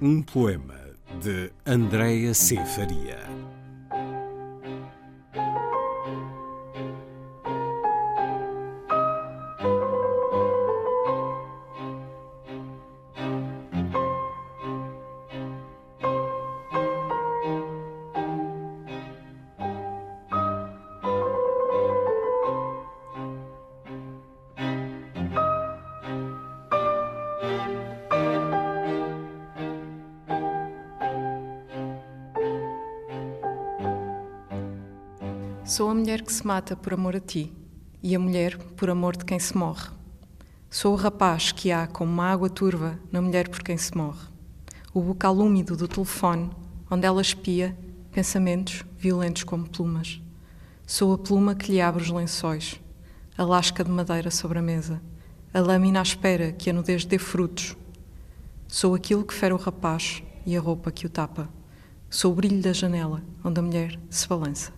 Um poema de Andréa C. Faria. Sou a mulher que se mata por amor a ti, e a mulher por amor de quem se morre. Sou o rapaz que há como uma água turva na mulher por quem se morre. O bocal úmido do telefone, onde ela espia pensamentos violentos como plumas. Sou a pluma que lhe abre os lençóis, a lasca de madeira sobre a mesa, a lâmina à espera que a nudez dê frutos. Sou aquilo que fere o rapaz e a roupa que o tapa. Sou o brilho da janela onde a mulher se balança.